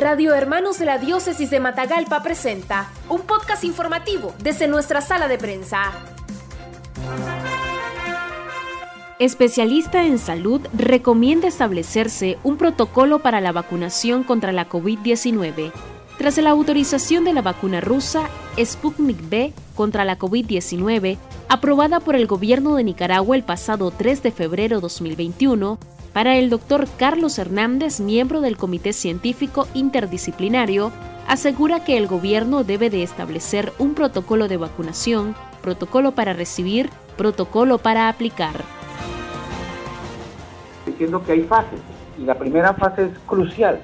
Radio Hermanos de la Diócesis de Matagalpa presenta un podcast informativo desde nuestra sala de prensa. Especialista en salud recomienda establecerse un protocolo para la vacunación contra la COVID-19 tras la autorización de la vacuna rusa Sputnik V contra la COVID-19, aprobada por el gobierno de Nicaragua el pasado 3 de febrero 2021, para el doctor Carlos Hernández, miembro del Comité Científico Interdisciplinario, asegura que el gobierno debe de establecer un protocolo de vacunación, protocolo para recibir, protocolo para aplicar. Diciendo que hay fases y la primera fase es crucial,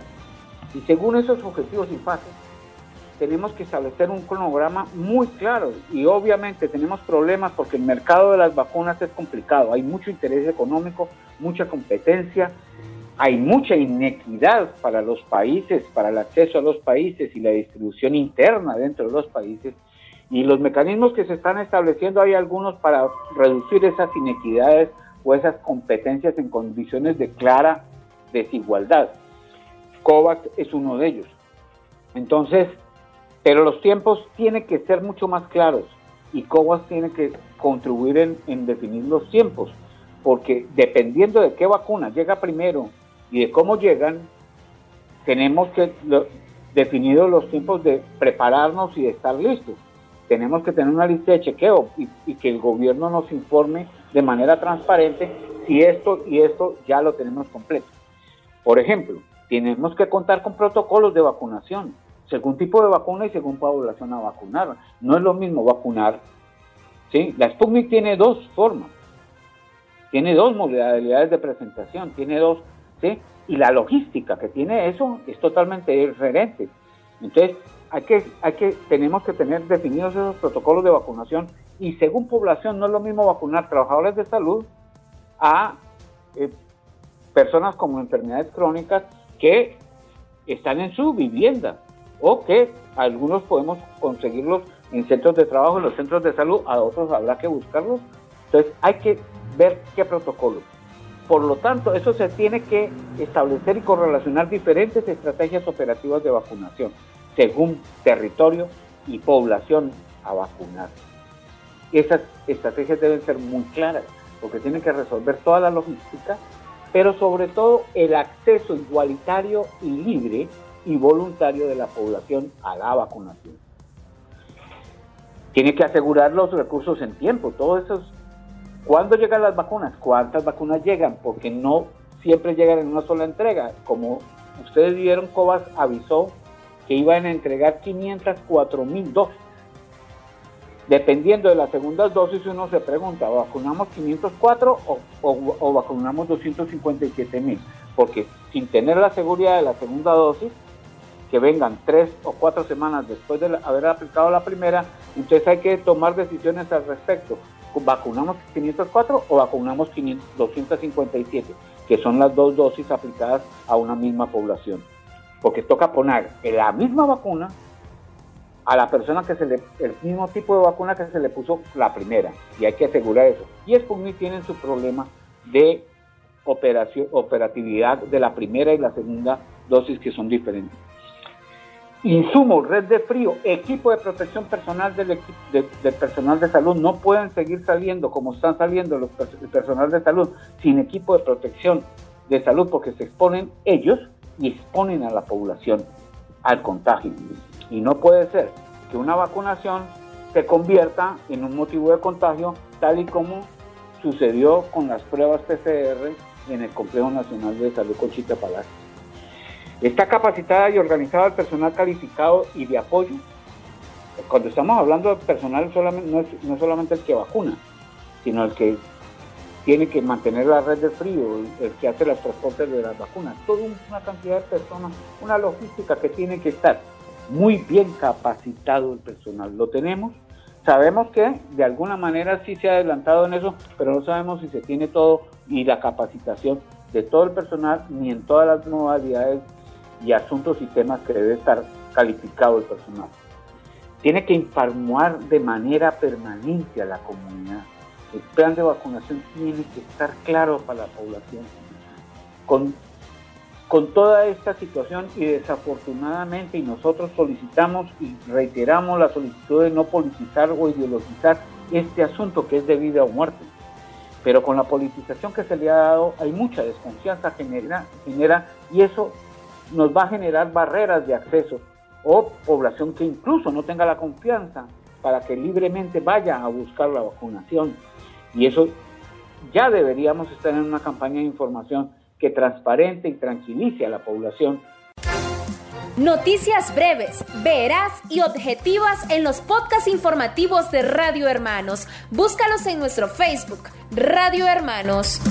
y según esos objetivos y fases, tenemos que establecer un cronograma muy claro. Y obviamente tenemos problemas porque el mercado de las vacunas es complicado, hay mucho interés económico, mucha competencia, hay mucha inequidad para los países, para el acceso a los países y la distribución interna dentro de los países y los mecanismos que se están estableciendo hay algunos para reducir esas inequidades o esas competencias en condiciones de clara desigualdad. COVAX es uno de ellos. Entonces, pero los tiempos tienen que ser mucho más claros y COVAX tiene que contribuir en, definir los tiempos, porque dependiendo de qué vacuna llega primero y de cómo llegan, tenemos que definir los tiempos de prepararnos y de estar listos. Tenemos que tener una lista de chequeo y, y que el gobierno nos informe de manera transparente si esto y esto ya lo tenemos completo. Por ejemplo, tenemos que contar con protocolos de vacunación, según tipo de vacuna y según población a vacunar. No es lo mismo vacunar. ¿sí? La Sputnik tiene dos formas, tiene dos modalidades de presentación, tiene dos, ¿sí? y la logística que tiene eso es totalmente diferente. Entonces, hay que, hay que, tenemos que tener definidos esos protocolos de vacunación y según población no es lo mismo vacunar trabajadores de salud a eh, personas con enfermedades crónicas que están en su vivienda o que algunos podemos conseguirlos en centros de trabajo, en los centros de salud, a otros habrá que buscarlos. Entonces hay que ver qué protocolo. Por lo tanto, eso se tiene que establecer y correlacionar diferentes estrategias operativas de vacunación, según territorio y población a vacunar. Esas estrategias deben ser muy claras, porque tienen que resolver toda la logística pero sobre todo el acceso igualitario y libre y voluntario de la población a la vacunación. Tiene que asegurar los recursos en tiempo, todos esos. ¿Cuándo llegan las vacunas? ¿Cuántas vacunas llegan? Porque no siempre llegan en una sola entrega. Como ustedes vieron, Cobas avisó que iban a entregar 504 mil dosis Dependiendo de las segundas dosis, uno se pregunta, ¿vacunamos 504 o, vacunamos 257 mil? Porque sin tener la seguridad de la segunda dosis, que vengan tres o cuatro semanas después de haber aplicado la primera, entonces hay que tomar decisiones al respecto. ¿Vacunamos 504 o vacunamos 257? Que son las dos dosis aplicadas a una misma población. Porque toca poner la misma vacuna a la persona que se le, el mismo tipo de vacuna que se le puso la primera, y hay que asegurar eso. Y Sputnik tienen su problema de operación, operatividad de la primera y la segunda dosis que son diferentes. Insumos, red de frío, equipo de protección personal del, del personal de salud no pueden seguir saliendo como están saliendo los el personal de salud sin equipo de protección de salud porque se exponen ellos y exponen a la población al contagio. Y no puede ser que una vacunación se convierta en un motivo de contagio, tal y como sucedió con las pruebas PCR en el Complejo Nacional de Salud Conchita Palacio. Está capacitada y organizada el personal calificado y de apoyo. Cuando estamos hablando de personal, solamente, no, es, no solamente el que vacuna, sino el que tiene que mantener la red de frío, el que hace los transportes de las vacunas, toda una cantidad de personas, una logística que tiene que estar muy bien capacitado el personal. Lo tenemos, sabemos que de alguna manera sí se ha adelantado en eso, pero no sabemos si se tiene todo y la capacitación de todo el personal ni en todas las modalidades y asuntos y temas que debe estar calificado el personal. Tiene que informar de manera permanente a la comunidad. El plan de vacunación tiene que estar claro para la población, con con toda esta situación y desafortunadamente y nosotros solicitamos y reiteramos la solicitud de no politizar o ideologizar este asunto que es de vida o muerte. Pero con la politización que se le ha dado hay mucha desconfianza genera, genera y eso nos va a generar barreras de acceso o población que incluso no tenga la confianza para que libremente vaya a buscar la vacunación. Y eso ya deberíamos estar en una campaña de información que transparente y tranquilice a la población. Noticias breves, veraz y objetivas en los podcasts informativos de Radio Hermanos. Búscalos en nuestro Facebook, Radio Hermanos.